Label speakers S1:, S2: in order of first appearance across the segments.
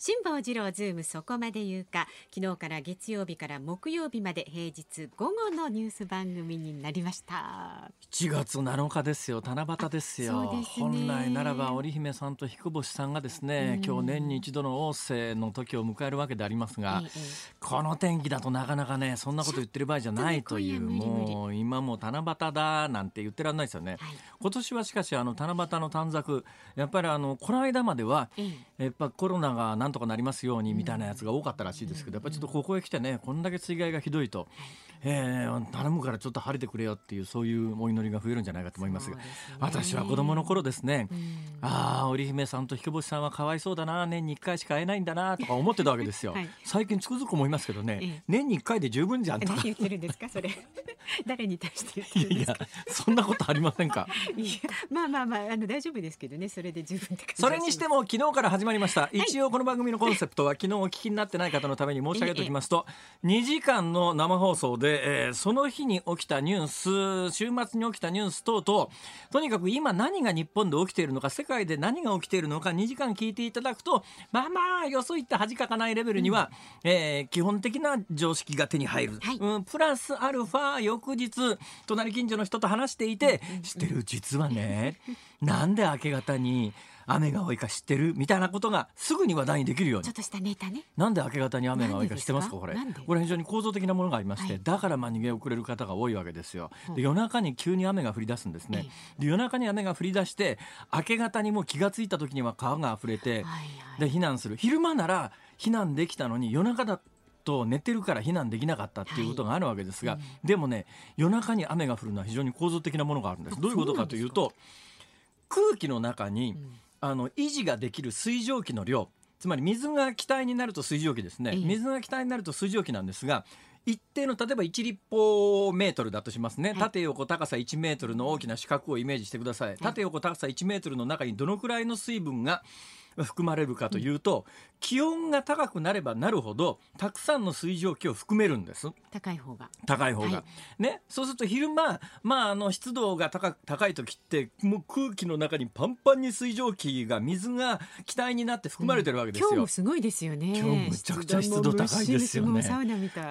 S1: 辛坊治郎ズームそこまで言うか。昨日から月曜日から木曜日まで平日午後のニュース番組になりました。
S2: 7月7日ですよ。七夕ですよ。
S1: ね。
S2: 本来ならば織姫さんと彦星さんがですね、今日年に一度の王政の時を迎えるわけでありますが、
S1: ええ
S2: この天気だとなかなかねそんなこと言ってる場合じゃないという
S1: ね
S2: もう今もう七夕だなんて言ってらんないですよね、
S1: はい。
S2: 今年はしかしあの七夕の短冊やっぱりあのこの間までは
S1: ええ
S2: やっぱコロナがなんとかなりますようにみたいなやつが多かったらしいですけど、やっぱちょっとここへ来てねこんだけ水害がひどいと、えー頼むからちょっと晴れてくれよっていうそういうお祈りが増えるんじゃないかと思いますが
S1: ね。
S2: 私は子供の頃ですね、
S1: うん。
S2: ああ織姫さんと彦星さんはかわいそうだな年に1回しか会えないんだなとか思ってたわけですよ、
S1: はい。
S2: 最近つくづく思いますけどね、
S1: ええ。
S2: 年に1回で十分じゃんと。か
S1: 何言ってるんですかそれ。誰に対して
S2: い
S1: 言ってるんですか？
S2: や いやそんなことありませんか？
S1: いやまあまあまああの大丈夫ですけどねそれで十分
S2: それにしても昨日から始まりました、
S1: い。
S2: 一応この番組のコンセプトは昨日お聞きになってない方のために申し上げておきますと、2時間の生放送で、えーその日に起きたニュース週末に起きたニュース等々とにかく今何が日本で起きているのか世界で何が起きているのか2時間聞いていただくとまあまあよそ行った恥かかないレベルには、えー基本的な常識が手に入る、
S1: はい。
S2: うん、プラスアルファ翌日隣近所の人と話していて、知ってる？実はねなんで明け方に雨が多いか知ってるみたいなことがすぐに話題にできるように。
S1: ちょっとしたネタね。
S2: なんで明け方に雨が多いか知ってますか？これ。これ非常に構造的なものがありまして、
S1: はい。
S2: だからまあ逃げ遅れる方が多いわけですよ。
S1: う。ん
S2: で夜中に急に雨が降り出すんですね、で夜中に雨が降り出して明け方にもう気がついた時には川が溢れて、で避難する。昼間なら避難できたのに夜中だと寝てるから避難できなかったっていうことがあるわけですが、
S1: はい
S2: でもね夜中に雨が降るのは非常に構造的なものがあるんです。
S1: あ
S2: どういうことかというと空気の中に、
S1: うん
S2: あの維持ができる水蒸気の量つまり水が気体になると水蒸気ですね、
S1: ええ。
S2: 水が気体になると水蒸気なんですが一定の例えば1立方メートルだとしますね、
S1: はい。
S2: 縦横高さ1メートルの大きな四角をイメージしてください、縦横高さ1メートルの中にどのくらいの水分が含まれるかというと、気温が高くなればなるほどたくさんの水蒸気を含めるんです。
S1: 高い方が。
S2: 高い方が、
S1: は
S2: ね。そうすると昼間まああの湿度が高く高い時ってもう空気の中にパンパンに水蒸気が水が気体になって含まれてるわけですよ、
S1: 今日もすごいですよね。
S2: 今日むちゃくちゃ湿度高いですよね。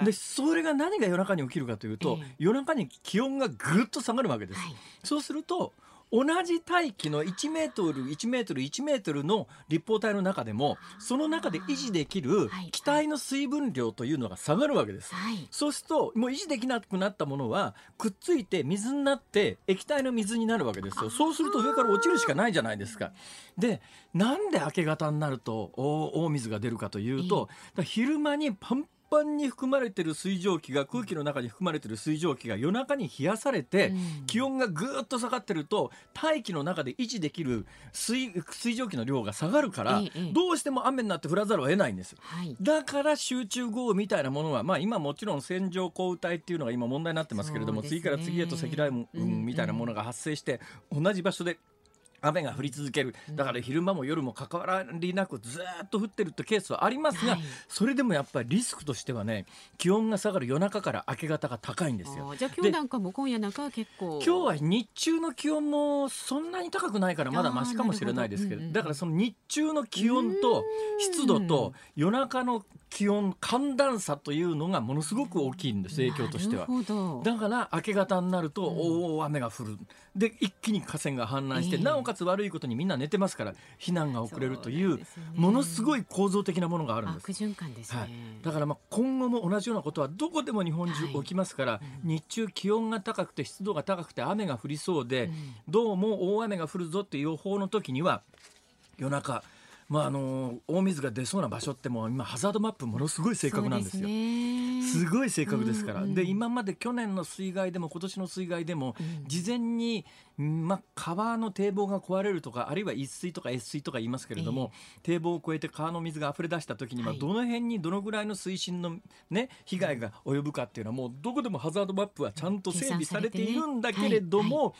S2: でそれが何が夜中に起きるかというと、
S1: ええ。
S2: 夜中に気温がぐっと下がるわけです、
S1: はい。
S2: そうすると同じ大気の1メートル1メートル1メートルの立方体の中でもその中で維持できる
S1: はい
S2: 気体の水分量というのが下がるわけです。
S1: はい
S2: そうするともう維持できなくなったものはくっついて水になって液体の水になるわけですよ。そうすると上から落ちるしかないじゃないですか。でなんで明け方になると大大水が出るかというと、昼間にパンパンに含まれてる水蒸気が空気の中に含まれてる水蒸気が夜中に冷やされて、
S1: うん。
S2: 気温がぐーっと下がってると大気の中で維持できる水水蒸気の量が下がるから、どうしても雨になって降らざるを得ないんです。
S1: はい。
S2: だから集中豪雨みたいなものは、まあ、今もちろん線状降雨帯っていうのが今問題になってますけれども、次から次へと積乱雲
S1: うん。
S2: みたいなものが発生して、同じ場所で雨が降り続ける。だから昼間も夜も関わりなくずーっと降ってるってケースはありますが、
S1: はい。
S2: それでもやっぱりリスクとしてはね気温が下がる夜中から明け方が高いんですよ。
S1: じゃあ今日なんかも今夜なんかは結構。
S2: 今日は日中の気温もそんなに高くないからまだマシかもしれないですけど
S1: うんうん
S2: だからその日中の気温と湿度と夜中の気温寒暖差というのがものすごく大きいんです影響としては。だから明け方になると大雨が降る。で一気に河川が氾濫して、
S1: ええ。
S2: なおかつ悪いことにみんな寝てますから避難が遅れるとい
S1: そうね。
S2: ものすごい構造的なものがあるんです。
S1: 悪。循環ですね、
S2: はい、だからまあ今後も同じようなことはどこでも日本中起きますから、日中気温が高くて湿度が高くて雨が降りそうで、
S1: うん。
S2: どうも大雨が降るぞっていう予報の時には夜中まああの大水が出そうな場所ってもう今ハザードマップものすごい正確なんですよ。
S1: そうね。
S2: すごい正確ですから、
S1: うんうん
S2: で今まで去年の水害でも今年の水害でも、
S1: うん。
S2: 事前に、んまあ、川の堤防が壊れるとかあるいは一水とか越水とか言いますけれども、堤防を越えて川の水が溢れ出した時には、
S1: はい。
S2: どの辺にどのぐらいの水深の、ね、被害が及ぶかっていうのはもうどこでもハザードマップはちゃんと整備されているんだけれども、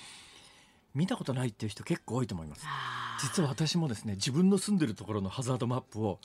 S2: 見たことないっていう人結構多いと思います。
S1: あ
S2: 実は私もですね自分の住んでるところのハザードマップを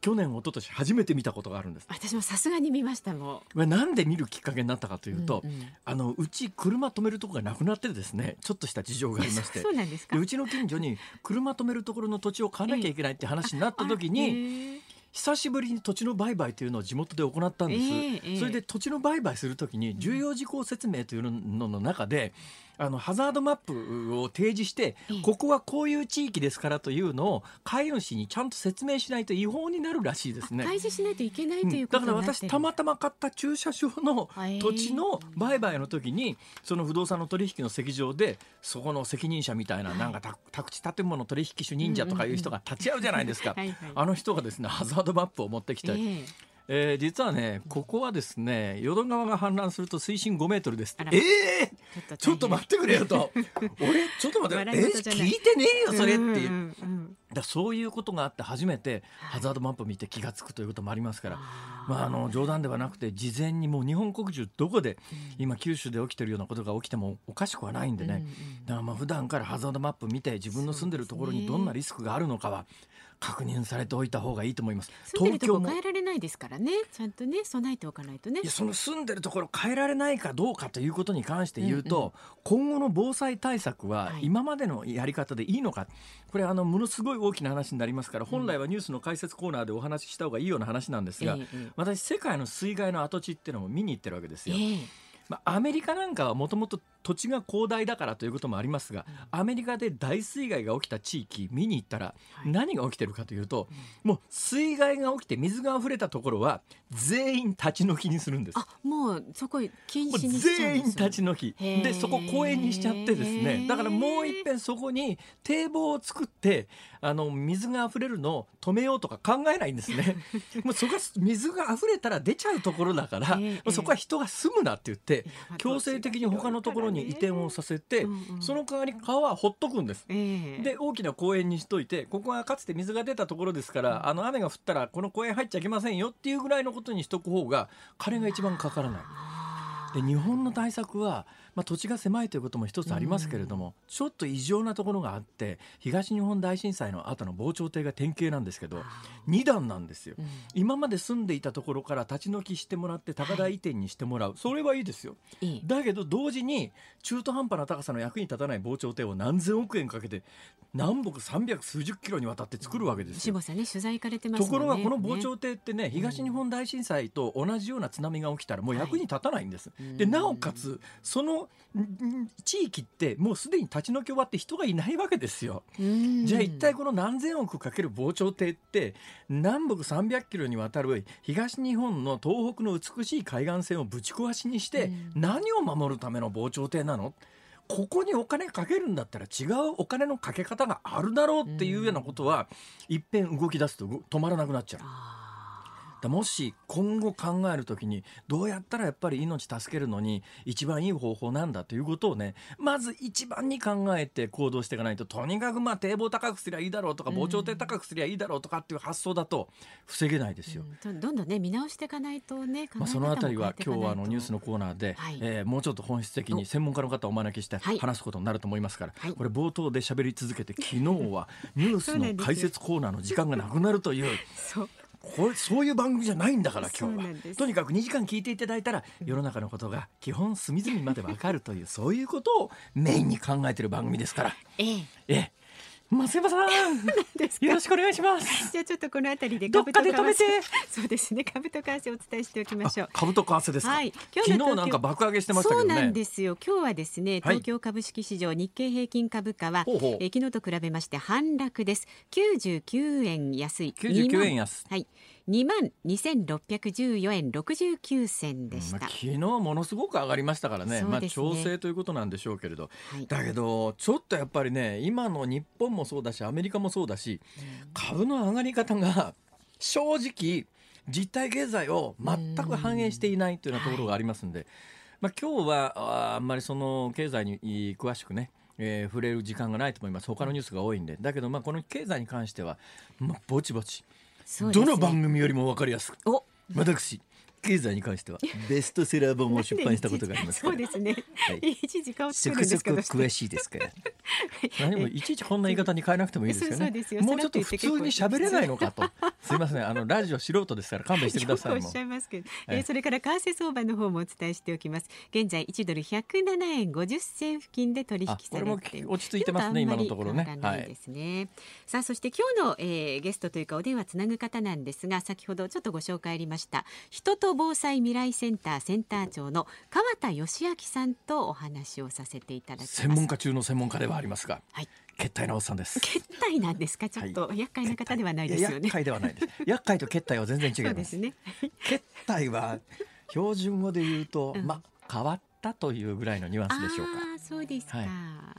S2: 去年一昨年初めて見たことがあるんです。
S1: 私もさすがに見ましたも
S2: これなんで見るきっかけになったかと
S1: ん。
S2: いうと、
S1: んん
S2: あのうち車止めるとこがなくなってですねちょっとした事情がありまして
S1: そうなんですか？
S2: で。うちの近所に車止めるところの土地を買わなきゃいけないって話になった時に、
S1: に
S2: 久しぶりに土地の売買というのを地元で行ったんです、
S1: ええええ
S2: それで土地の売買するときに重要事項説明というのの中であのハザードマップを提示して
S1: ええ。
S2: ここはこういう地域ですからというのを飼い主にちゃんと説明しないと違法になるらしいですね。
S1: 開示しないといけないと
S2: うん
S1: いうこ
S2: だから私たまたま買った駐車場の土地の売買の時にその不動産の取引の席上でそこの責任者みたいな
S1: はい。
S2: なんかた宅地建物取引主忍者とかいう人が立ち会うじゃないですか。あの人がですねハザードマップを持ってきて、
S1: ええ
S2: えー実はねここはですね淀川が氾濫すると水深5メートルですええ
S1: ちょっと
S2: ちょっと待ってくれよと。俺ちょっと待ってえ
S1: 笑い事じゃない。
S2: 聞いてねえよそれって。いう。だそういうことがあって初めて
S1: はい。
S2: ハザードマップ見て気が付くということもありますから、まあ、あの冗談ではなくて事前にもう日本国中どこで今九州で起きてるようなことが起きてもおかしくはないんでね、だからまあ普段からハザードマップ見て自分の住んでるところにどんなリスクがあるのかは確認されておいた方がいいと思います。
S1: 住んでるとこ
S2: も
S1: 変えられないですからね。ちゃんとね備えておかないとね。
S2: いやその住んでるところ変えられないかどうかということに関して言うと、今後の防災対策は
S1: はい。
S2: 今までのやり方でいいのか、これあのものすごい大きな話になりますから本来はニュースの解説コーナーでお話しした方がいいような話なんですが、
S1: えええ。
S2: 私世界の水害の跡地っていうのも見に行ってるわけですよ。
S1: ええ
S2: まあ、アメリカなんかはもともと土地が広大だからということもありますが、アメリカで大水害が起きた地域見に行ったら
S1: はい。
S2: 何が起きてるかというと、もう水害が起きて水が溢れたところは全員立ち退きにするんです。
S1: あもうそこ禁止にしちゃうん
S2: 全員
S1: ですよ。
S2: 立ち退き。でそこ公園にしちゃってですね。だからもう一遍そこに堤防を作ってあの水が溢れるのを止めようとか考えないんですね。もうそこは水が溢れたら出ちゃうところだから、そこは人が住むなって言って
S1: いや
S2: 強制的に他のところに移転をさせて、その代わり川はほっとくんです。
S1: ええ。
S2: で大きな公園にしといてここはかつて水が出たところですから、あの雨が降ったらこの公園入っちゃいけませんよっていうぐらいのことにしとく方が金が一番かからない。
S1: あ
S2: で日本の対策は、まあ、土地が狭いということも一つありますけれども、ちょっと異常なところがあって東日本大震災の後の防潮堤が典型なんですけど2段なんですよ。
S1: うん。
S2: 今まで住んでいたところから立ち退きしてもらって高台移転にしてもらう、それはいいですよ。
S1: いい。
S2: だけど同時に中途半端な高さの役に立たない防潮堤を何千億円かけて南北300数十キロにわたって作るわけですよ。
S1: 志保さんね取材行かれてますね。
S2: ところがこの防
S1: ね
S2: 潮堤ってね東日本大震災と同じような津波が起きたらもう役に立たないんです。
S1: はい
S2: でなおかつその地域ってもうすでに立ち退き終わって人がいないわけですよ。
S1: うん。
S2: じゃあ一体この何千億かける防潮堤って南北300キロにわたる東日本の東北の美しい海岸線をぶち壊しにして
S1: うん。
S2: 何を守るための防潮堤なの？ここにお金かけるんだったら違うお金のかけ方があるだろうっていうようなことは、いっぺん動き出すと止まらなくなっちゃう。もし今後考えるときにどうやったらやっぱり命助けるのに一番いい方法なんだということをねまず一番に考えて行動していかないととにかくまあ堤防高くすりゃいいだろうとか
S1: うん。
S2: 防潮堤高くすりゃいいだろうとかっていう発想だと防げないですよ。
S1: ーうん。どんどんね見直していかないとね
S2: まあ、そのあたりは今日はあのニュース
S1: の
S2: のコーナーで、
S1: はい。
S2: えーもうちょっと本質的に専門家の方をお招きして
S1: はい。
S2: 話すことになると思いますから、
S1: はい。
S2: これ冒頭で喋り続けて昨日はニュースの解説コーナーの時間がなくなるという
S1: そう
S2: これそういう番組じゃないんだから今日は。とにかく2時間聞いていただいたら世の中のことが基本隅々までわかるというそういうことをメインに考えてる番組ですから。
S1: ええ。
S2: ええ増山さん
S1: ですか
S2: よろしくお願いします。
S1: じゃあちょっとこのあたりで
S2: どっかで止めて
S1: 株と為替。そうですね。株と為替をお伝えしておきましょう。
S2: あ株と為替ですか、
S1: はい。
S2: 昨日
S1: の東京
S2: なんか爆上げしてましたけどね。
S1: そうなんですよ。今日はですね
S2: はい。
S1: 東京株式市場日経平均株価は、
S2: ほうほう。
S1: えー昨日と比べまして反落です。99円安い。
S2: 99円安。
S1: はい2万2614円69銭でした、
S2: まあ、昨日ものすごく上がりましたからね。まあ調整ということなんでしょうけれど。
S1: はい。
S2: だけどちょっとやっぱりね今の日本もそうだしアメリカもそうだし株の上がり方が正直実体経済を全く反映していないというようなところがありますんで、まあ、今日はああんまりその経済に詳しくねえー触れる時間がないと思います。他のニュースが多いんで。だけどまあこの経済に関しては、まあ、ぼちぼち、どの番組よりも分かりやすく。
S1: お。
S2: 私経済に関してはベストセラー本を出版したことがあります
S1: そうですね、
S2: はい。
S1: い、ちいち顔
S2: そ
S1: 作るんです
S2: こそこ
S1: か
S2: 詳しいですから。何もいちいちこんな言い方に変えなくてもいいですよね。もうちょっと普通に喋れないのかと。すいません。あのラジオ素人ですから勘弁してください
S1: おっしゃいますけど、
S2: ええ。
S1: えーそれから為替相場の方もお伝えしておきます。現在1ドル107円50銭付近で取引
S2: あ
S1: され
S2: これも
S1: ている
S2: 落ち着いてますね今のところね。
S1: 変わらないですね、さあそして今日の、えーゲストというかお電話つなぐ方なんですが先ほどちょっとご紹介ありました。人と防災未来センターセンター長の川田義明さんとお話をさせていただきます。
S2: 専門家中の専門家ではありますが
S1: はい。
S2: 決体なおっさんです。
S1: 決体なんですか？ちょっと厄介な方ではないですよね。
S2: や厄介ではないです。厄介と決体は全然違いま
S1: そうですすね。
S2: 決体は標準語で言うと、
S1: うん。
S2: まあ変わったというぐらいのニュアンスでしょうか。
S1: ああそうですか、
S2: はい。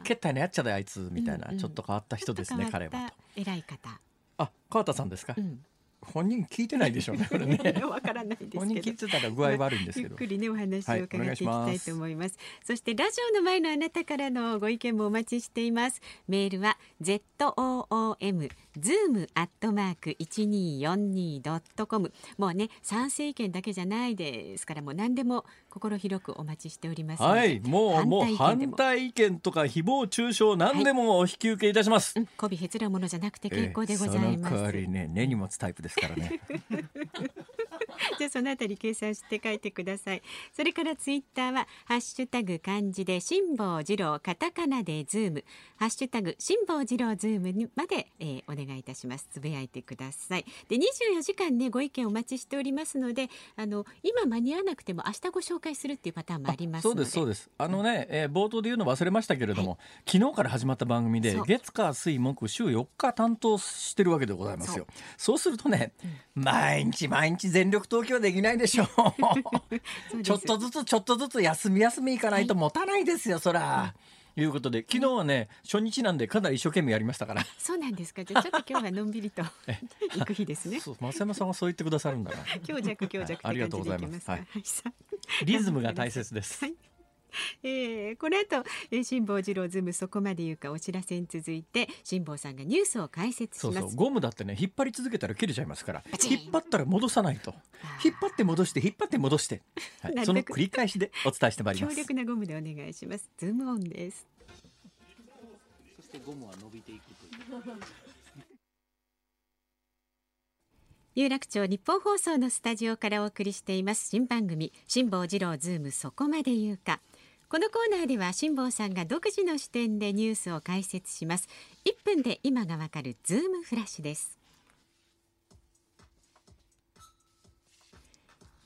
S2: 決体のやっちゃだよあいつみたいな、
S1: うんうん。
S2: ちょっと変わった人ですね彼はと。
S1: 偉い方、
S2: あ川田さんですか、
S1: うん、
S2: 本人聞いてないでしょうね これね。
S1: わからないです
S2: 本人聞いてたら具合悪いんですけど。
S1: ゆっくりねお話
S2: はい
S1: を伺っていきたい
S2: いします。
S1: と思います,、そしてラジオの前のあなたからのご意見もお待ちしています。メールは ZOOM zoom アットマーク一二四二ドットコム。もうね賛成意見だけじゃないですからもう何でも心広くお待ちしております
S2: はい。もうも。う
S1: 反対意見
S2: とか誹謗中傷何でもお引き受けいたします、
S1: うん、媚びへつらうものじゃなくて結構でござい
S2: ええ
S1: ます、
S2: その代わりね根に持つタイプですからね
S1: じゃあそのあたり計算して書いてください。それからツイッターはハッシュタグ漢字で辛坊治郎カタカナでズームハッシュタグ辛坊治郎ズームにまで、えーお願いいたします。つぶやいてください。で24時間ねご意見お待ちしておりますので、あの今間に合わなくても明日ご紹介するっていうパターンもあります。
S2: そうですそうですあのね、えー冒頭で言うの忘れましたけれども、昨日から始まった番組で月火水木週4日担当してるわけでございますよそうするとね、毎日毎日全力投球はできないでしょ
S1: そう
S2: ちょっとずつちょっとずつ休み休みいかないと持たないですよ、そら。いうことで昨日はね初日なんでかなり一生懸命やりましたから。
S1: そうなんですか。じゃあちょっと今日はのんびりと 行く日ですね。
S2: そう増山さんはそう言ってくださるんだな。
S1: 強弱強弱って
S2: ありが
S1: 感
S2: とうございます。
S1: はい
S2: リズムが大切です。
S1: はいえーこの後、えー、辛坊治郎ズームそこまで言うかお知らせに続いて辛坊さんがニュースを解説し
S2: そう
S1: ます。
S2: そうゴムだってね引っ張り続けたら切れちゃいますから引っ張ったら戻さないと。引っ張って戻して引っ張って戻して、は、
S1: ない
S2: その繰り返しでお伝えしてまいります。
S1: 強力なゴムでお願いします。ズームオンです。
S2: そしてゴムは伸びていくという。
S1: 有楽町ニッポン放送のスタジオからお送りしています。新番組辛坊治郎ズームそこまで言うかこのコーナーでは辛坊さんが独自の視点でニュースを解説します。1分で今がわかるズームフラッシュです。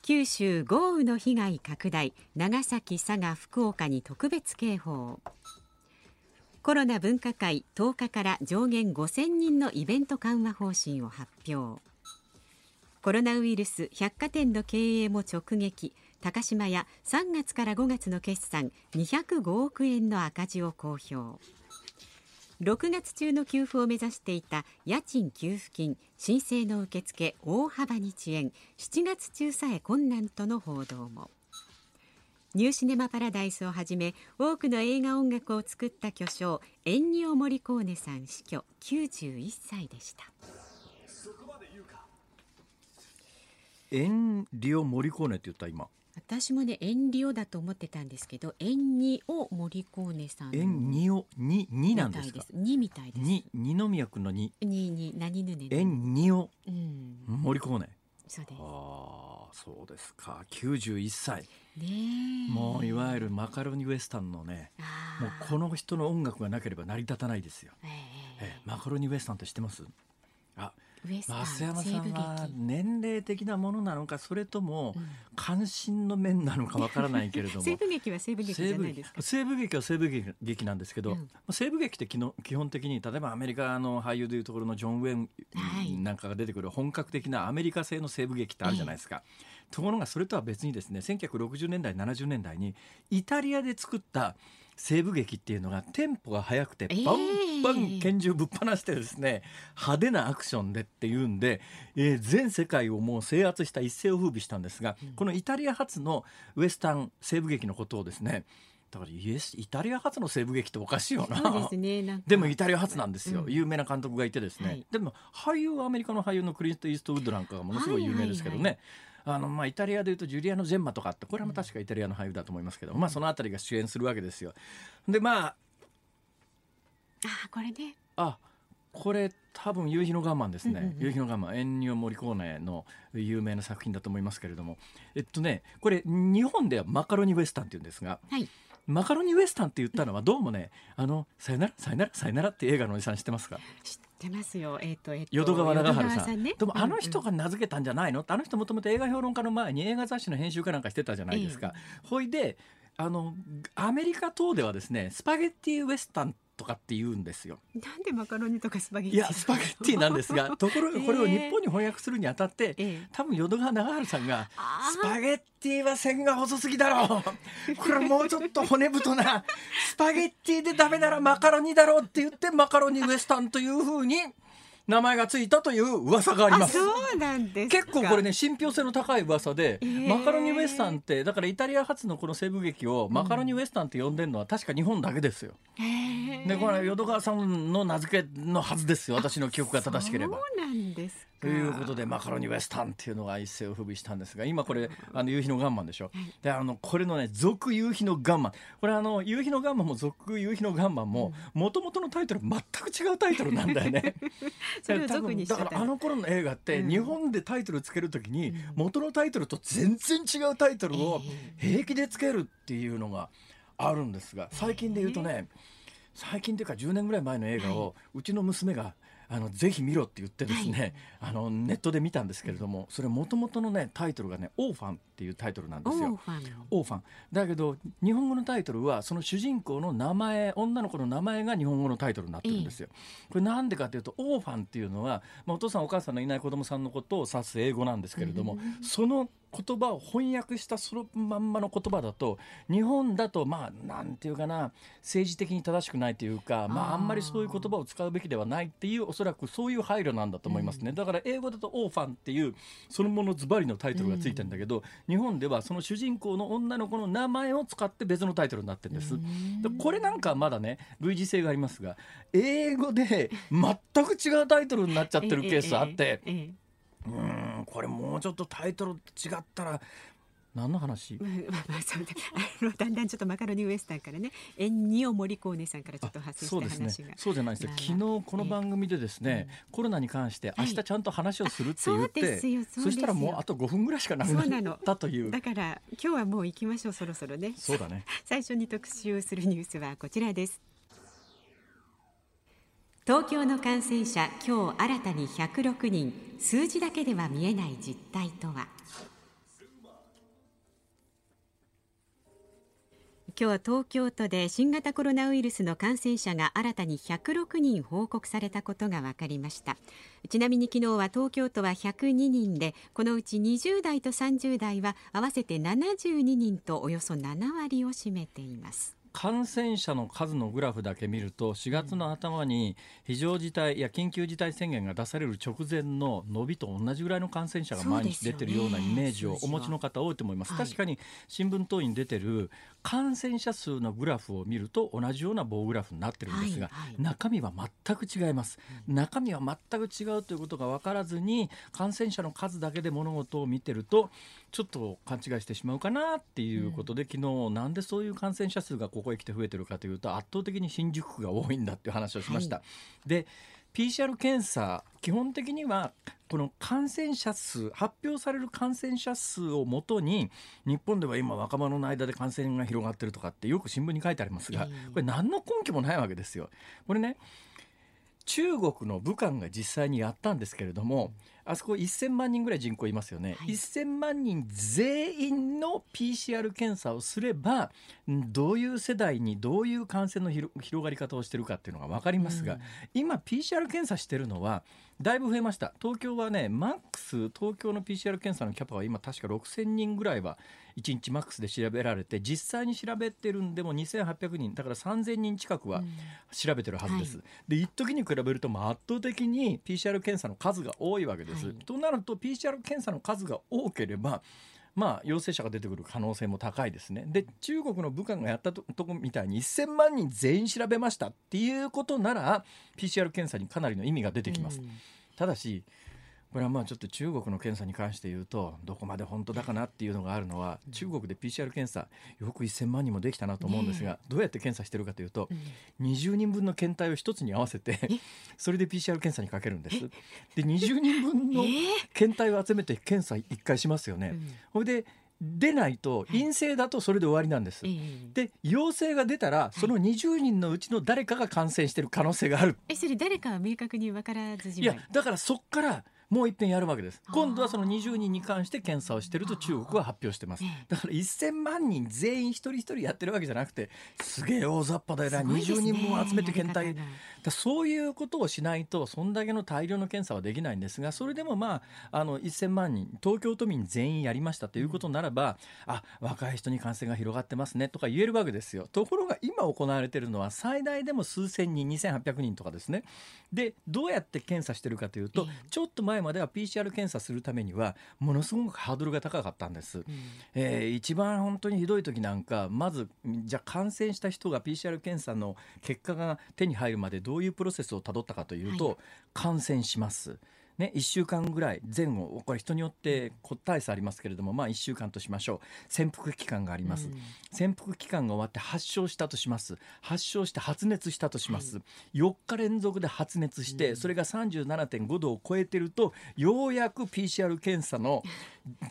S1: 九州豪雨の被害拡大。長崎佐賀福岡に特別警報。コロナ分科会。10日から上限5000人のイベント緩和方針を発表。コロナウイルス百貨店の経営も直撃。高島屋3月から5月の決算205億円の赤字を公表。6月中の給付を目指していた家賃給付金申請の受付大幅に遅延7月中さえ困難との報道も。ニューシネマパラダイスをはじめ多くの映画音楽を作った巨匠エンニオ・モリコーネさん死去91歳でした。
S2: エンリオ・モリコーネって言った今。
S1: 私もねエンリオだと思ってたんですけどエンニオ・モリコーネさん
S2: エンニオにになんですか
S1: ？2みたいです。
S2: に二宮君のに。
S1: にに何ぬね
S2: エンニオ
S1: うん。
S2: モリコーネ。
S1: そうです。
S2: ああそうですか。91歳。
S1: ねえ。
S2: もういわゆるマカロニウエスタンのねもうこの人の音楽がなければ成り立たないですよ、
S1: ええ。
S2: ええマカロニウエスタンって知ってます？増山さんは
S1: 劇
S2: 年齢的なものなのかそれとも
S1: うん。
S2: 関心の面なのかわからないけれども。
S1: 西部劇は西部劇じゃないですか。
S2: 西部劇は西部劇劇なんですけど、
S1: うん。
S2: まあ西部劇って基本的に例えばアメリカの俳優でいうところのジョン・ウェン
S1: はい
S2: なんかが出てくる本格的なアメリカ製の西部劇ってあるじゃないですか。ところがそれとは別にですね1960年代70年代にイタリアで作った西部劇っていうのがテンポが速くて
S1: ええ
S2: バンバン拳銃ぶっ放してですね派手なアクションでっていうんで、えー全世界をもう制圧した一世を風靡したんですが、このイタリア発のウエスタン西部劇のことをですねだからイエスイタリア発の西部劇っておかしいよな。
S1: そうですね
S2: もイタリア発なんですよ、
S1: うん。
S2: 有名な監督がいてですね、
S1: はい。
S2: でも俳優はアメリカの俳優のクリント・イーストウッドなんかがものすごい有名ですけどね、
S1: はいはい
S2: あのまあイタリアでいうとジュリアノ・ジェンマとかってこれも確かイタリアの俳優だと思いますけど、まあそのあたりが主演するわけですよ。でまあ
S1: あこれね。
S2: あこれ多分夕日の我慢ですね、
S1: うんうんうん。
S2: 夕日の我慢。エンニオ・モリコーネの有名な作品だと思いますけれども。えっとねこれ日本ではマカロニウエスタンって言うんですが
S1: はい。
S2: マカロニウエスタンって言ったのはどうもねあの「さよならさよならさよなら」って映画のおじさん知ってますか？
S1: 知ってますよ。えっ、とえっ、と
S2: 淀川長春さん。
S1: ね。
S2: でもあの人
S1: うん
S2: が名付けたんじゃないの？ってあの人もともと映画評論家の前に映画雑誌の編集かなんかしてたじゃないですか。ほいであのアメリカ等ではですねスパゲッティウエスタンとかって言うんですよ。
S1: うんなんでマカロニとかスパゲッティ
S2: いやスパゲッティなんですがところがこれを日本に翻訳するにあたって、
S1: ええ。
S2: 多分淀川長春さんが
S1: あ
S2: スパゲッティは線が細すぎだろう。これもうちょっと骨太なスパゲッティでダメならマカロニだろうって言ってマカロニウエスタンというふうに名前がついたという噂があります。
S1: あそうなんですか
S2: 結構これね信憑性の高い噂で、
S1: えー
S2: マカロニウエスタンってだからイタリア発のこの西部劇をマカロニウエスタンって呼んでるのは確か日本だけですよ。でこれ淀川さんの名付けのはずですよ私の記憶が正しければ。
S1: そうなんですか
S2: ということでマカロニウエスタンっていうのが一世を風靡したんですが今これあの夕日のガンマンでしょ、であのこれのね続夕日のガンマン。これあの夕日のガンマンも続夕日のガンマンももともとのタイトル全く違うタイトルなんだよね。
S1: それを俗に
S2: だからあの頃の映画って
S1: うん。
S2: 日本でタイトルつけるときに元のタイトルと全然違うタイトルを平気でつけるっていうのがあるんですが最近で言うとね最近というか10年ぐらい前の映画をうちの娘があのぜひ見ろって言ってですね、あのネットで見たんですけれどもそれもともとのねタイトルがね「オーファン」っていうタイトルなんですよ。
S1: オーファン。
S2: オーファン。だけど日本語のタイトルはその主人公の名前女の子の名前が日本語のタイトルになってるんですよ。これなんでかというとオーファンっていうのは、まあ、お父さんお母さんのいない子供さんのことを指す英語なんですけれども、その言葉を翻訳したそのまんまの言葉だと日本だとまあなんていうかな政治的に正しくないというかまああんまりそういう言葉を使うべきではないっていうおそらくそういう配慮なんだと思いますね、だから英語だとオーファンっていうそのものズバリのタイトルがついてるんだけど、日本ではその主人公の女の子の名前を使って別のタイトルになってるんです。でこれなんかはまだね類似性がありますが英語で全く違うタイトルになっちゃってるケースあって、うーんこれもうちょっとタイトル違ったら何の話？
S1: まあまあまあそうだあのだんだんちょっとマカロニウエスタンからね。エンニオモリコーネさんからちょっと派生した話が、
S2: ね。そうじゃないですよ
S1: まあ
S2: 昨日この番組でですね、コロナに関して明日ちゃんと話をするって言っ
S1: そう
S2: て、
S1: ですよ。そ
S2: したらもうあと5分ぐらいしかなく
S1: そうなの。
S2: なったという。
S1: だから今日はもう行きましょうそろそろね。
S2: そうだね。
S1: 最初に特集するニュースはこちらです。東京の感染者今日新たに106人。数字だけでは見えない実態とは？今日は東京都で新型コロナウイルスの感染者が新たに106人報告されたことが分かりました。ちなみに昨日は東京都は102人でこのうち20代と30代は合わせて72人とおよそ7割を占めています。
S2: 感染者の数のグラフだけ見ると4月の頭に非常事態いや緊急事態宣言が出される直前の伸びと同じぐらいの感染者が毎日出てるようなイメージをお持ちの方多いと思います。
S1: はい。
S2: 確かに新聞等に出てる感染者数のグラフを見ると同じような棒グラフになってるんですが、
S1: はいはい
S2: 中身は全く違います。中身は全く違うということが分からずに感染者の数だけで物事を見てるとちょっと勘違いしてしまうかなっていうことで、昨日なんでそういう感染者数がここへ来て増えてるかというと圧倒的に新宿区が多いんだっていう話をしました。
S1: は
S2: で PCR 検査基本的にはこの感染者数発表される感染者数をもとに日本では今若者の間で感染が広がってるとかってよく新聞に書いてありますが
S1: ええ
S2: これ何の根拠もないわけですよ。これね中国の武漢が実際にやったんですけれどもあそこ1000万人ぐらい人口いますよね、
S1: はい。
S2: 1000万人全員の PCR 検査をすればんどういう世代にどういう感染の広広がり方をしてるかっていうのが分かりますが、
S1: うん。
S2: 今 PCR 検査してるのはだいぶ増えました東京はねマックス東京の PCR 検査のキャパは今確か6000人ぐらいは1日マックスで調べられて実際に調べてるんでも2800人だから3000人近くは調べてるはずです。
S1: は
S2: で一時に比べるとまあ圧倒的に PCR 検査の数が多いわけです。
S1: はい
S2: となると PCR 検査の数が多ければまあ陽性者が出てくる可能性も高いですね。で中国の武漢がやったととこみたいに1000万人全員調べましたっていうことなら PCR 検査にかなりの意味が出てきます。
S1: うん
S2: ただしこれはまあちょっと中国の検査に関して言うとどこまで本当だかなっていうのがあるのは、中国で PCR 検査よく1000万人もできたなと思うんですが、どうやって検査してるかというと、20人分の検体を一つに合わせてそれで PCR 検査にかけるんです。で20人分の検体を集めて検査1回しますよね。ほいで出ないと陰性だとそれで終わりなんです。で陽性が出たらその20人のうちの誰かが感染してる可能性がある。
S1: えそれ誰かは明確に分からずじ
S2: いやだからそっからもう一遍やるわけです。今度はその20人に関して検査をしてると中国は発表してます。だから1000万人全員一人一人やってるわけじゃなくてすげえ大雑把だよな、ね、20人も集めて検体。だそういうことをしないとそんだけの大量の検査はできないんですがそれでもまああの1000万人東京都民全員やりましたということならば、うん、あ若い人に感染が広がってますねとか言えるわけですよ。ところが今行われているのは最大でも数千人2800人とかですね。でどうやって検査してるかというと、ちょっと前までは PCR 検査するためにはものすごくハードルが高かったんです、うん、えー、一番本当にひどい時なんかまずじゃあ感染した人が PCR 検査の結果が手に入るまでどういうプロセスをたどったかというと、はい、感染しますね、1週間ぐらい前後これ人によって個体差ありますけれども、まあ、1週間としましょう。潜伏期間があります、うん、潜伏期間が終わって発症したとします。発症して発熱したとします、はい、4日連続で発熱して、うん、それが37.5度を超えてるとようやく PCR 検査の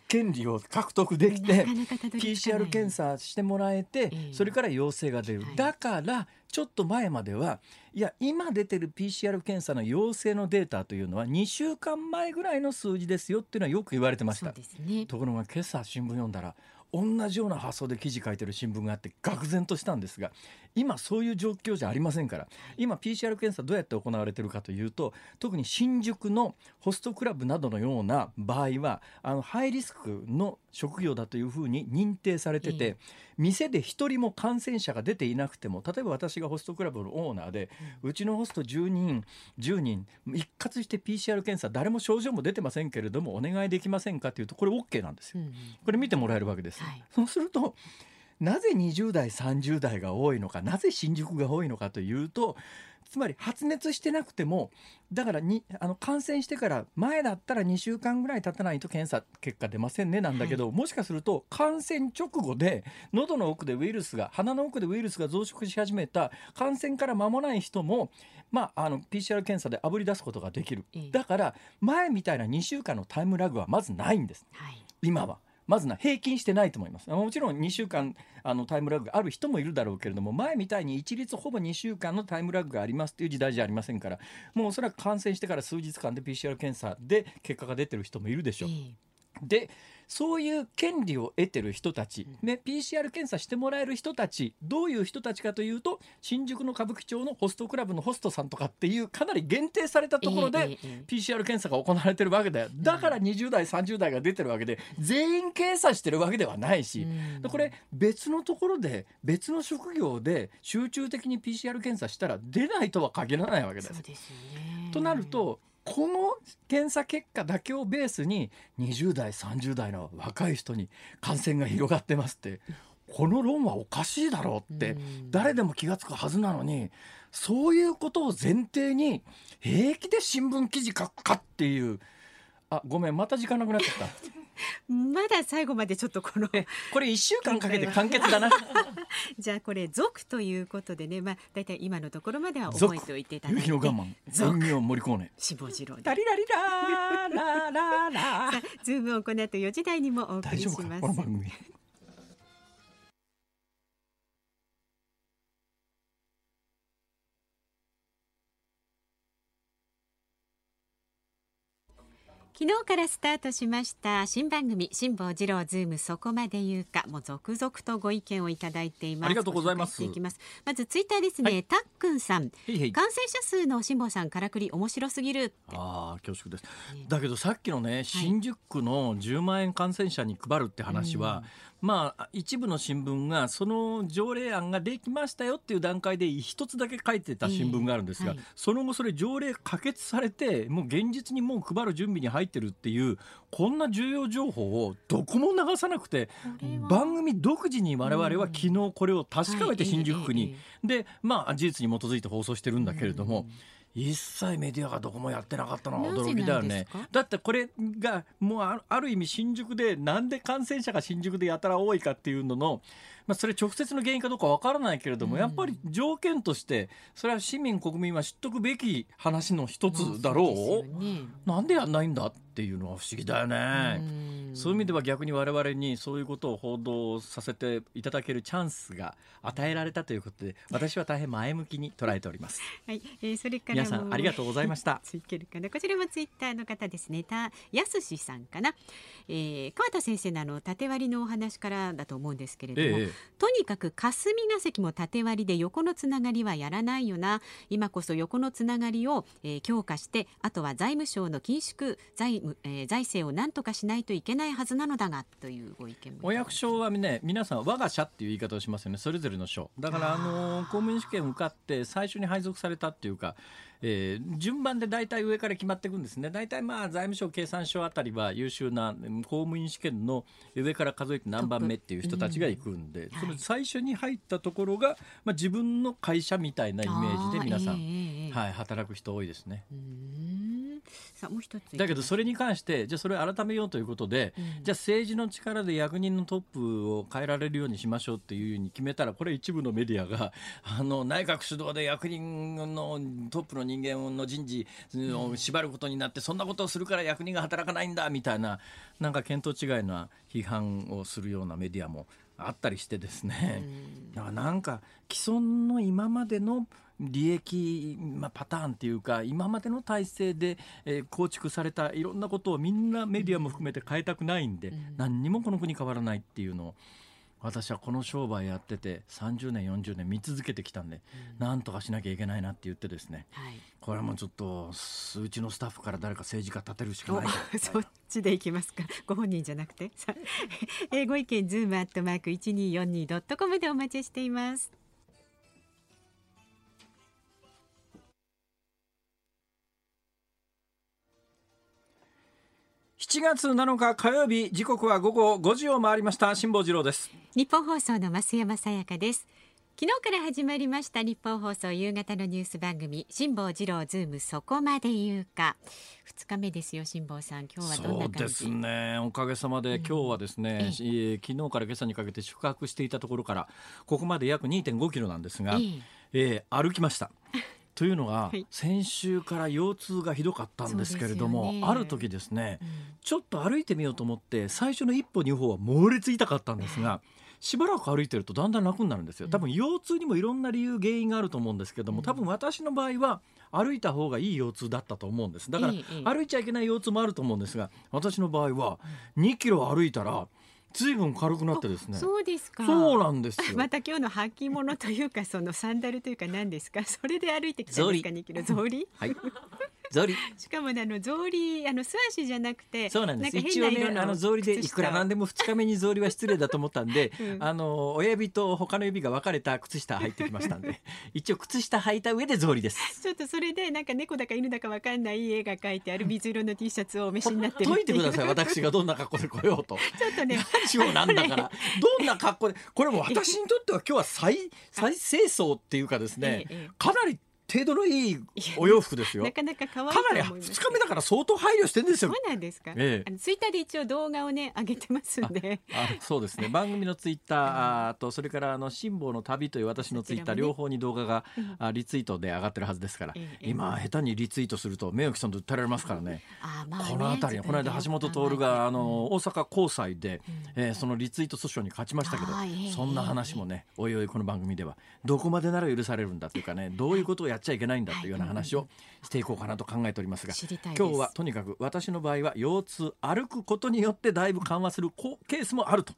S2: 権利を獲得できて PCR 検査してもらえて、それから陽性が出る、だからちょっと前まではいや今出てる PCR 検査の陽性のデータというのは2週間前ぐらいの数字ですよっていうのはよく言われてました、ね、ところが今朝新聞読んだら同じような発想で記事書いてる新聞があって愕然としたんですが今そういう状況じゃありませんから。今 PCR 検査どうやって行われてるかというと特に新宿のホストクラブなどのような場合はあのハイリスクの職業だというふうに認定されてて、店で1人も感染者が出ていなくても例えば私がホストクラブのオーナーで、うちのホスト10人10人一括して PCR 検査誰も症状も出てませんけれどもお願いできませんかというとこれ OK なんですよ。これ見てもらえるわけです。そうするとなぜ20代30代が多いのかなぜ新宿が多いのかというとつまり発熱してなくてもだからにあの感染してから前だったら2週間ぐらい経たないと検査結果出ませんねなんだけど、はい、もしかすると感染直後で喉の奥でウイルスが鼻の奥でウイルスが増殖し始めた感染から間もない人も、まあ、あの PCR 検査であぶり出すことができる、だから前みたいな2週間のタイムラグはまずないんです、はい、今は。まずな平均してないと思いますもちろん2週間あのタイムラグがある人もいるだろうけれども前みたいに一律ほぼ2週間のタイムラグがありますという時代じゃありませんからもうおそらく感染してから数日間で PCR 検査で結果が出てる人もいるでしょう。でそういう権利を得てる人たち、ね、PCR 検査してもらえる人たちどういう人たちかというと新宿の歌舞伎町のホストクラブのホストさんとかっていうかなり限定されたところで PCR 検査が行われてるわけだよ。だから20代30代が出てるわけで全員検査してるわけではないしこれ別のところで別の職業で集中的に PCR 検査したら出ないとは限らないわけです。ですね、となるとこの検査結果だけをベースに20代30代の若い人に感染が広がってますって。この論はおかしいだろうって。誰でも気が付くはずなのにそういうことを前提に平気で新聞記事書くかっていう。あごめんまた時間なくなっちゃった。
S1: まだ最後までちょっとこの
S2: これ一週間かけて 完結だな。
S1: じゃあこれ続ということでねまあだいたい今のところまでは覚えておいていただいて。
S2: 我慢残を盛り込ね
S1: 死亡次郎
S2: ラリラリララララ
S1: ズームをこの後4時台にもお送りします昨日からスタートしました新番組辛坊治郎ズームそこまで言うかもう続々とご意見をいただいています。
S2: ありがとうございます。
S1: まずツイッターですね、はい、たっくんさん。感染者数の辛坊さんからくり面白すぎる
S2: ああ恐縮です、ね、だけどさっきのね新宿区の10万円感染者に配るって話は、はいまあ、一部の新聞がその条例案ができましたよっていう段階で一つだけ書いてた新聞があるんですが、えーはい、その後それ条例可決されてもう現実にもう配る準備に入ってるっていうこんな重要情報をどこも流さなくて番組独自に我々は昨日これを確かめて新宿区に、でまあ事実に基づいて放送してるんだけれども。一切メディアがどこもやってなかったのは驚きだよね。だってこれがもうあるある意味新宿でなんで感染者が新宿でやたら多いかっていうのの、まあ、それ直接の原因かどうかわからないけれども、
S1: うん。
S2: やっぱり条件としてそれは市民国民は知っとくべき話の一つだろう、
S1: ね。
S2: なんでやんないんだっていうのは不思議だよね。
S1: うん。
S2: そういう意味では逆に我々にそういうことを報道させていただけるチャンスが与えられたということで私は大変前向きに捉えております。
S1: はい、えー、それから
S2: 皆さんありがとうございました。
S1: ついけるかなこちらもツイッターの方ですね。たやすしさんかな、えー、川田先生のあの縦割りのお話からだと思うんですけれども、
S2: ええ、
S1: とにかく霞が関も縦割りで横のつながりはやらないよな。今こそ横のつながりを、えー強化してあとは財務省の緊縮財務、えー財政を何とかしないといけないはずなのだがというご意見
S2: お役所はね皆さん我が社っていう言い方をしますよね。それぞれの省。だからあの公務員試験受かって最初に配属されたっていうか、えー順番で大体上から決まっていくんですね。大体まあ財務省経産省あたりは優秀なうん公務員試験の上から数えて何番目っていう人たちが行くんで、その最初に入ったところが、まあ、自分の会社みたいなイメージで皆さん、はい、働く人多いですね。
S1: うーんさあもう一つ
S2: だけどそれに関してじゃあそれを改めようということで、
S1: うん。
S2: じゃあ政治の力で役人のトップを変えられるようにしましょうっていうふうに決めたらこれ一部のメディアが あの内閣主導で役人のトップの人間の人事を縛ることになってそんなことをするから役人が働かないんだみたいななんか見当違いな批判をするようなメディアもあったりしてですね。だからなんか既存の今までの利益、まあ、パターンっていうか今までの体制で、えー構築されたいろんなことをみんなメディアも含めて変えたくないんで、
S1: うん
S2: 何にもこの国変わらないっていうのを私はこの商売やってて30年40年見続けてきたんで、なんとかしなきゃいけないなって言ってですね
S1: はい
S2: これはもうちょっとうちのスタッフから誰か政治家立てるしかない
S1: そっちでいきますか。ご本人じゃなくて。えーご意見ズームアットマーク一二四二ドットコムでお待ちしています。
S2: 7月7日火曜日時刻は午後5時を回りました。辛坊治郎です。
S1: 日本放送の増山さやかです。昨日から始まりました日本放送夕方のニュース番組辛坊治郎ズームそこまで言うか。二日目ですよ辛坊さん。今日はどんな感じ？
S2: そうですね。おかげさまで、
S1: うん。
S2: 今日はですね、
S1: ええ。
S2: えー昨日から今朝にかけて宿泊していたところからここまで約2.5キロなんですが、
S1: ええ。
S2: えー歩きました。というのが、
S1: はい。
S2: 先週から腰痛がひどかったんですけれども、
S1: ね。
S2: ある時ですね、
S1: うん。
S2: ちょっと歩いてみようと思って最初の一歩二歩は猛烈痛かったんですがしばらく歩いてるとだんだん楽になるんですよ。多分腰痛にもいろんな理由原因があると思うんですけども多分私の場合は歩いた方がいい腰痛だったと思うんです。だから歩いちゃいけない腰痛もあると思うんですが私の場合は2キロ歩いたら随分軽くなってですね。
S1: そうですか。
S2: そうなんですよ。
S1: また今日の履物というかそのサンダルというか何ですか？それで歩いてきたんですか？2キロ草履？
S2: はい草履
S1: しかもねあの草履あの素足じゃなくて
S2: そうなんです。一応ねあの草履でいくらなんでも2日目に草履は失礼だと思ったんで、
S1: うん。
S2: あの親指と他の指が分かれた靴下入ってきましたんで 一応靴下履いた上で草履です。
S1: ちょっとそれでなんか猫だか犬だかわかんない絵が描いてある水色の T シャツをお召しになってる
S2: 解いてください。
S1: ち
S2: 私がどんな格好で来ようと。
S1: ょっとね。
S2: ラジオなんだからどんな格好でこれも私にとっては今日は最最清掃っていうかですね、かなり程度のいいお洋服ですよ。
S1: なかなか可愛い
S2: かなり
S1: と思います。
S2: 2日目だから相当配慮してんです
S1: そう
S2: よ。
S1: なんですか、
S2: ええ。
S1: ツイッターで一応動画をね上げてますんで。
S2: あそうですね。番組のツイッターあとそれからあの辛抱の旅という私のツイッター、両方に動画が
S1: うん。
S2: あリツイートで上がってるはずですから、
S1: ええ
S2: 今下手にリツイートすると名誉毀損と訴えられますからね。
S1: あーまあね
S2: この辺りこの間橋本徹があの大阪高裁で、えーそのリツイート訴訟に勝ちましたけどそんな話もねおいおいこの番組ではどこまでなら許されるんだというかねどういうことをやっちゃいけないんだというような話をしていこうかなと考えておりますが今日はとにかく私の場合は腰痛歩くことによってだいぶ緩和するケースもあると。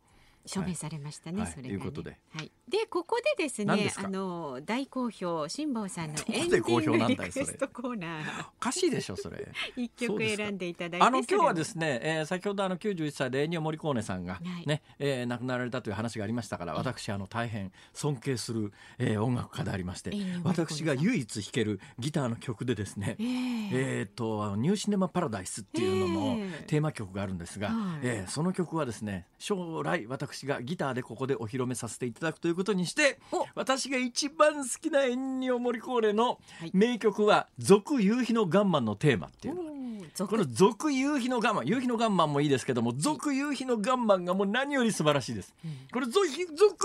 S1: 証明されましたね、
S2: はい。
S1: それが、ね、
S2: いうことで。
S1: はい、でここでですねあの大好評辛坊さんの エンディング
S2: 好評なんだよ
S1: リクエストコーナー。
S2: おかしいでしょそれ。
S1: 一曲選んでいただいて
S2: あの今日はですね、えー先ほどあの91歳でエニオ・モリコーネさんが
S1: はい。
S2: ね、えー亡くなられたという話がありましたから私あの大変尊敬する、えー音楽家でありまして私が唯一弾けるギターの曲でですね
S1: ええ
S2: えー、とニューシネマ・パラダイスっていうのの
S1: ええ
S2: テーマ曲があるんですが、
S1: はい
S2: えーその曲はですね将来私私がギターでここでお披露目させていただくということにして
S1: お。
S2: 私が一番好きなエンニオ・モリコーレの
S1: はい。
S2: 名曲は「続夕日のガンマン」のテーマっていうのこの「続夕日のガンマン」夕日のガンマンもいいですけども「続夕日のガンマン」がもう何より素晴らしいです。これ「続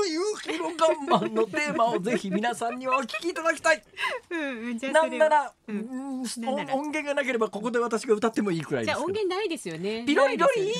S2: 夕日のガンマン」のテーマをぜひ皆さんにはお聞きいただきたい。
S1: うんうん
S2: なんなら、音源がなければここで私が歌ってもいいくらい
S1: じゃあ
S2: です。
S1: 音源ないですよね
S2: ピロリロリ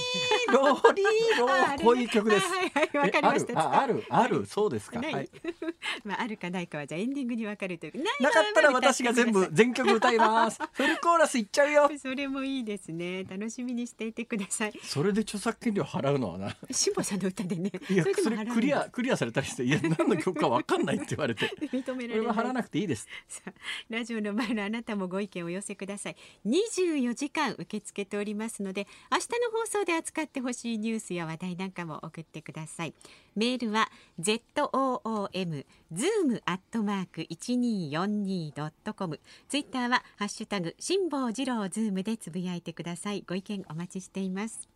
S2: ロリーロこういう曲です。
S1: はいはいわかりました
S2: えあるああるそうですか。はい。
S1: まああるかないかはじゃあエンディングに分かるというな
S2: かったら私が全部全曲歌います。フルコーラスいっちゃうよ。
S1: それもいいですね。楽しみにしていてください。
S2: それで著作権料払うのはな。
S1: 辛坊さんの歌でね。
S2: いや
S1: それ
S2: クリアクリアされたりしていや何の曲かわかんないって言われて。
S1: 認められな
S2: い。払わなくていいです。
S1: ラジオの前のあなたもご意見をお寄せください。24時間受け付けておりますので明日の放送で扱ってほしいニュースや話題なんかも送ってください。メールは zoom zoom アットマーク 1242.com ツイッターはハッシュタグ辛坊治郎ズームでつぶやいてください。ご意見お待ちしています。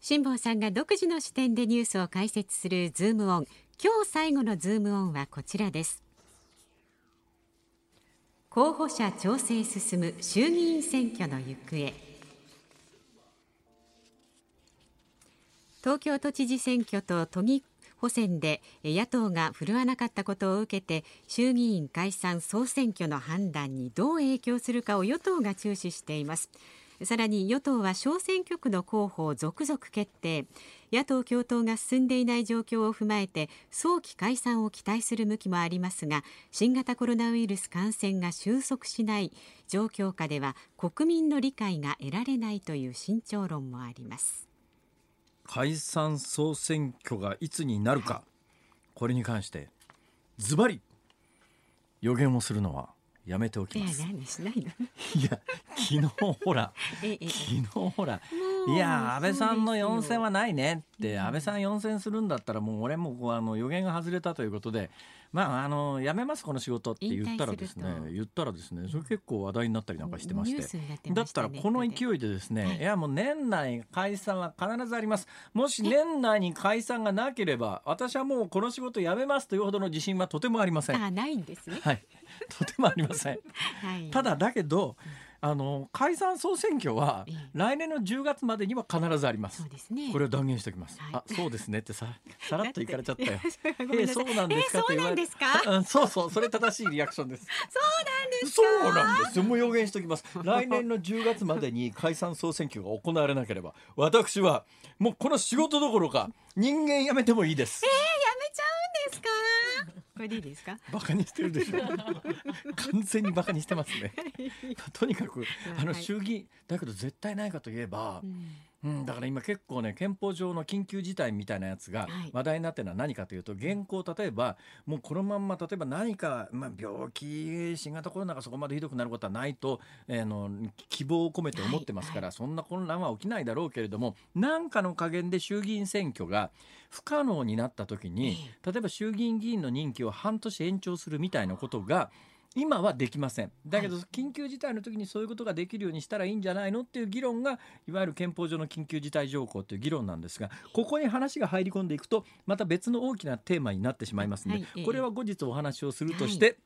S1: 辛坊さんが独自の視点でニュースを解説するズームオン。今日最後のズームオンはこちらです。候補者調整進む衆議院選挙の行方。東京都知事選挙と都議補選でえ野党が振るわなかったことを受けて衆議院解散総選挙の判断にどう影響するかを与党が注視しています。さらに与党は小選挙区の候補を続々決定。野党共闘が進んでいない状況を踏まえて早期解散を期待する向きもありますが新型コロナウイルス感染が収束しない状況下では国民の理解が得られないという慎重論もあります。
S2: 解散総選挙がいつになるか、これに関してズバリ予言をするのはやめておき
S1: いや
S2: ます。
S1: 何しないの。
S2: いや昨日ほら
S1: えええ
S2: 昨日ほらいや安倍さんの
S1: そうですよ。
S2: 4選はないねって安倍さん4選するんだったらもう俺もこうあの予言が外れたということでまああのやめますこの仕事って言ったらですね。言ったらですねそれ結構話題になったりなんかしてまして。
S1: ニュースになって
S2: だっ
S1: た
S2: らこの勢いでですね、
S1: はい。
S2: い、やもう年内解散は必ずあります。もし年内に解散がなければ私はもうこの仕事辞めますというほどの自信はとてもありません。
S1: あないんですね。
S2: はい。とてもありません。
S1: はい。
S2: ただだけどあの解散総選挙は
S1: ええ。
S2: 来年の10月までには必ずあります。
S1: そうですね。
S2: これを断言しておきます、
S1: はい。
S2: あそうですね。ってささらっといかれちゃったよ えそうなんですか
S1: え
S2: って言われ
S1: そうなんですか？
S2: うんそうそう。それ正しいリアクションです。
S1: そう
S2: そうなんです。よもう予言しておきます。来年の10月までに解散総選挙が行われなければ私はもうこの仕事どころか人間辞めてもいいです。
S1: やめちゃうんですか？これでいいですか？
S2: バカにしてるでしょ。完全にバカにしてますね。とにかくあの
S1: はい
S2: 衆議院だけど絶対ないかといえば
S1: う、ん
S2: うん、だから今結構ね憲法上の緊急事態みたいなやつが
S1: はい。
S2: 話題になってるのは何かというと現行例えばもうこのまんま例えば何か、まあ、病気新型コロナがそこまでひどくなることはないと、えーの希望を込めて思ってますから、そんな混乱は起きないだろうけれども何かの加減で衆議院選挙が不可能になった時に例えば衆議院議員の任期を半年延長するみたいなことが今はできません。だけど緊急事態の時にそういうことができるようにしたらいいんじゃないのっていう議論がいわゆる憲法上の緊急事態条項という議論なんですがここに話が入り込んでいくとまた別の大きなテーマになってしまいますので、
S1: はいええ。
S2: これは後日お話をするとして、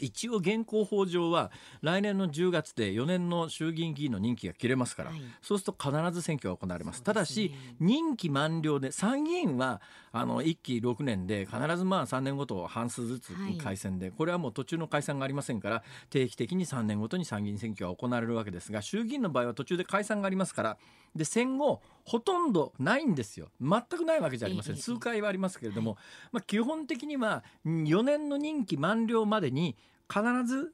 S2: 一応現行法上は来年の10月で4年の衆議院議員の任期が切れますから、
S1: はい。
S2: そうすると必ず選挙が行われます。
S1: すね。
S2: ただし任期満了で参議院はあの1期6年で必ずまあ3年ごと半数ずつ
S1: はい。
S2: 改選で、これはもう途中の解散がありませんから定期的に3年ごとに参議院選挙が行われるわけですが衆議院の場合は途中で解散がありますからで戦後ほとんどないんですよ。全くないわけじゃありません。
S1: ええ
S2: 数回はありますけれども、まあ、基本的には4年の任期満了までに必ず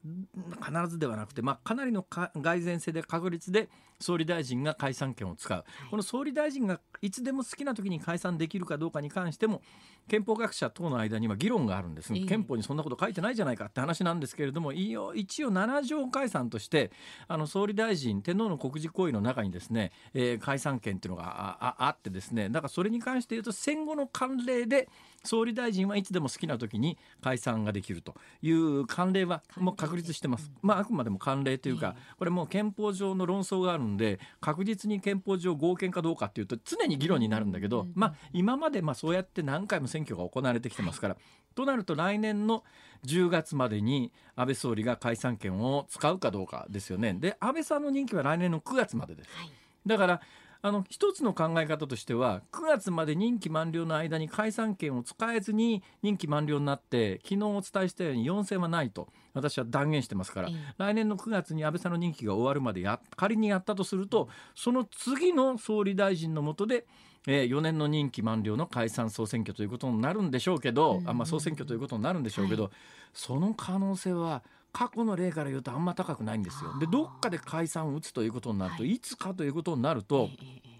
S2: 必ずではなくて、まあ、かなりの蓋然性で確率で総理大臣が解散権を使う、この総理大臣がいつでも好きな時に解散できるかどうかに関しても憲法学者等の間には議論があるんです、
S1: ええ。
S2: 憲法にそんなこと書いてないじゃないかって話なんですけれども一応7条解散としてあの総理大臣天皇の国事行為の中にですね、えー解散権っていうのがあってですねだからそれに関して言うと戦後の慣例で総理大臣はいつでも好きな時に解散ができるという慣例はもう確立してます。まああくまでも慣例というか、これもう憲法上の論争があるんで確実に憲法上合憲かどうかっていうと常に議論になるんだけど、まあ今までまあそうやって何回も選挙が行われてきてますから。となると来年の10月までに安倍総理が解散権を使うかどうかですよね。で安倍さんの任期は来年の9月までです。
S1: はい
S2: だからあの一つの考え方としては9月まで任期満了の間に解散権を使えずに任期満了になって昨日お伝えしたように要請はないと私は断言してますから、
S1: ええ。
S2: 来年の9月に安倍さんの任期が終わるまでや仮にやったとするとその次の総理大臣の下で、えー4年の任期満了の解散総選挙ということになるんでしょうけど、
S1: うん
S2: あまあ、総選挙ということになるんでしょうけど、その可能性は過去の例から言うとあんま高くないんですよ。でどっかで解散を打つということになると、
S1: はい。
S2: い、つかということになると、
S1: ええええ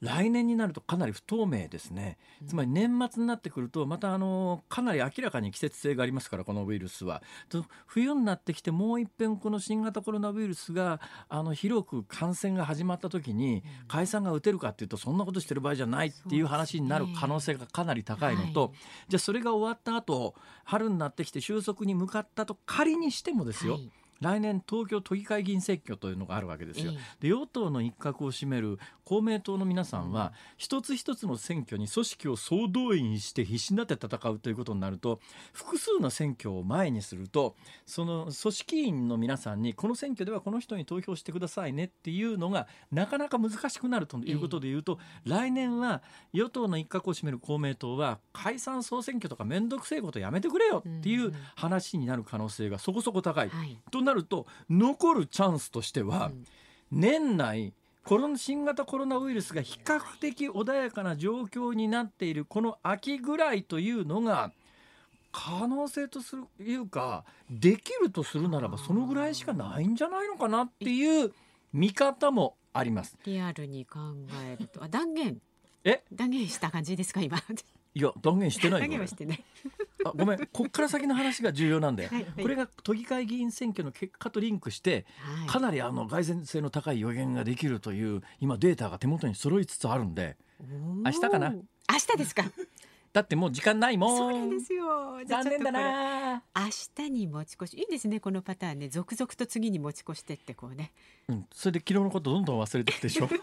S2: 来年になるとかなり不透明ですね、つまり年末になってくるとまたあのかなり明らかに季節性がありますからこのウイルスは。と冬になってきてもう一遍この新型コロナウイルスがあの広く感染が始まった時に解散が打てるかっていうとそんなことしてる場合じゃないっていう話になる可能性がかなり高いのと、
S1: はい
S2: じゃあそれが終わった後春になってきて収束に向かったと仮にしてもですよ、
S1: はい
S2: 来年東京都議会議員選挙というのがあるわけですよ。
S1: え
S2: で与党の一角を占める公明党の皆さんは、一つ一つの選挙に組織を総動員して必死になって戦うということになると複数の選挙を前にするとその組織員の皆さんにこの選挙ではこの人に投票してくださいねっていうのがなかなか難しくなるということでいうと、来年は与党の一角を占める公明党は解散総選挙とか面倒くせえことやめてくれよっていう話になる可能性がそこそこ高い。
S1: はい。
S2: となると残るチャンスとしては、
S1: うん。
S2: 年内コロナ新型コロナウイルスが比較的穏やかな状況になっているこの秋ぐらいというのが可能性とするいうかできるとするならばそのぐらいしかないんじゃないのかなっていう見方もあります。
S1: リアルに考えると。あ断言。
S2: え？
S1: 断言した感じですか今
S2: いや断言してない
S1: 断
S2: よ
S1: 言はしてない。
S2: あごめん。こっから先の話が重要なんだよ、
S1: はいはい。
S2: これが都議会議員選挙の結果とリンクして
S1: はい。
S2: かなりあの蓋然性の高い予言ができるという今データが手元に揃いつつあるんで。明日かな？
S1: 明日ですか？
S2: だってもう時間ないもん。
S1: そうなんですよ。
S2: 残念だな、
S1: 明日に持ち越しいいですねこのパターンね。続々と次に持ち越してってこうね。
S2: うん、それで昨日のことどんどん忘れてくでしょ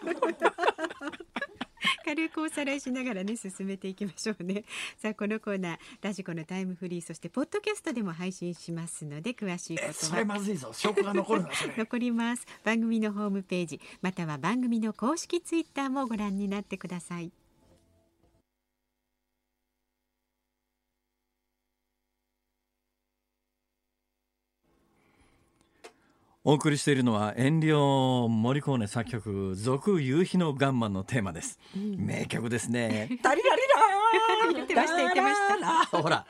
S1: 軽くおさらいしながらね進めていきましょうね。さあこのコーナーラジコのタイムフリーそしてポッドキャストでも配信しますので詳しいこと
S2: えそれ
S1: は
S2: まずいぞ。証拠が残る
S1: 残ります。番組のホームページまたは番組の公式ツイッターもご覧になってください
S2: お送りしているのは遠慮森コーネ作曲続夕日のガンマンのテーマです、名曲ですね。タリラリラー。
S1: 言ってました。言ってました
S2: ほら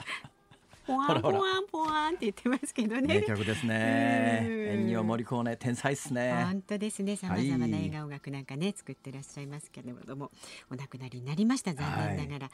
S1: ポワンポワンポワンって言ってますけど
S2: 名
S1: ね
S2: 曲ですね。
S1: うん。
S2: 遠慮森天才っすね。
S1: 本当ですね。さまざまな映画音楽なんかね、作ってらっしゃいますけれども、お亡くなりになりました。残念ながら。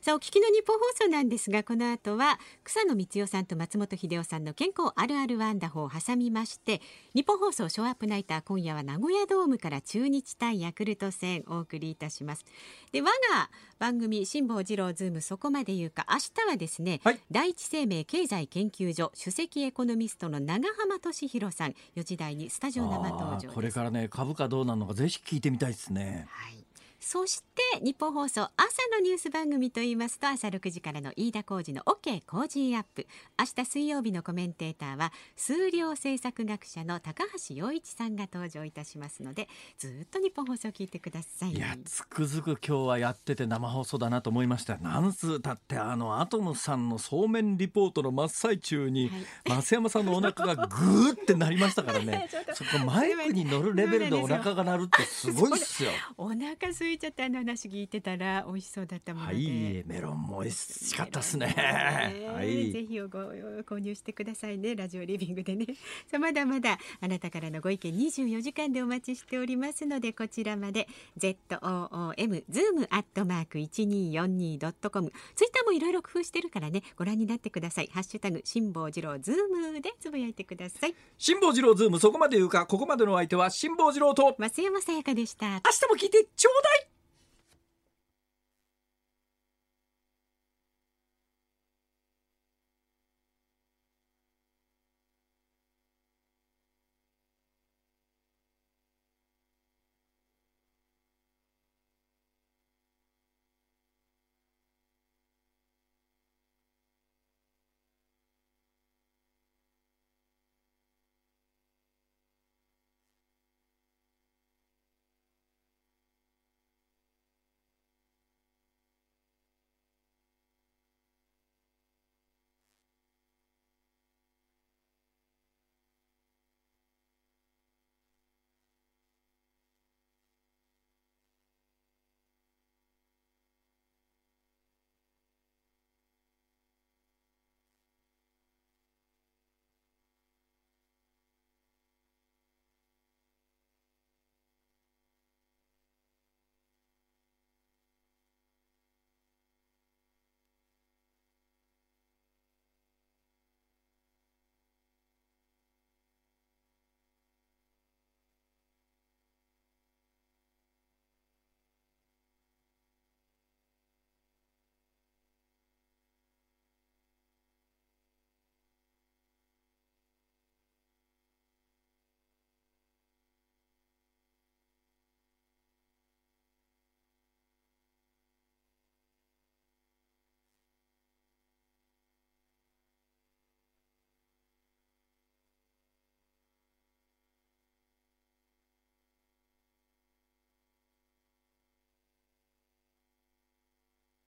S1: さあお聞きの日本放送なんですがこの後は草野光代さんと松本秀夫さんの健康あるあるワンダホーを挟みましてニッポン放送ショーアップナイター今夜は名古屋ドームから中日対ヤクルト戦お送りいたします。で我が番組辛坊治郎ズームそこまで言うか。明日はですね、
S2: はい。
S1: 第一生命経済研究所首席エコノミストの永濱利廣さん。4時台にスタジオ生登場
S2: これからね株価どうなるのかぜひ聞いてみたいですね。
S1: はい。そしてニッポン放送朝のニュース番組と言いますと朝6時からの飯田浩二の OK コージーアップ。明日水曜日のコメンテーターは数量政策学者の高橋洋一さんが登場いたしますのでずっと日本放送を聞いてください。
S2: いやつくづく今日はやってて生放送だなと思いました。なんつだってあのアトムさんのそうめんリポートの真っ最中に、
S1: はい。
S2: 増山さんのお腹がグーってなりましたからね。そこマイクに乗るレベルでお腹が鳴るってすごいっすよ。
S1: お腹空ちょっとあの話聞いてたら美味しそうだったもので、
S2: はいメロンも美味しかったですね。
S1: ね。
S2: はい。
S1: ぜひご購入してくださいね。ラジオリビングでね。さあまだまだあなたからのご意見24時間でお待ちしておりますのでこちらまで ZOOM ズームアットマーク 1242.com ツイッターもいろいろ工夫してるからね。ご覧になってください。ハッシュタグ辛坊治郎ズームでつぶやいてください。
S2: 辛坊治郎ズームそこまで言うかここまでのお相手は辛坊治郎と
S1: 増山さやかでした。
S2: 明日も聞いてちょうだい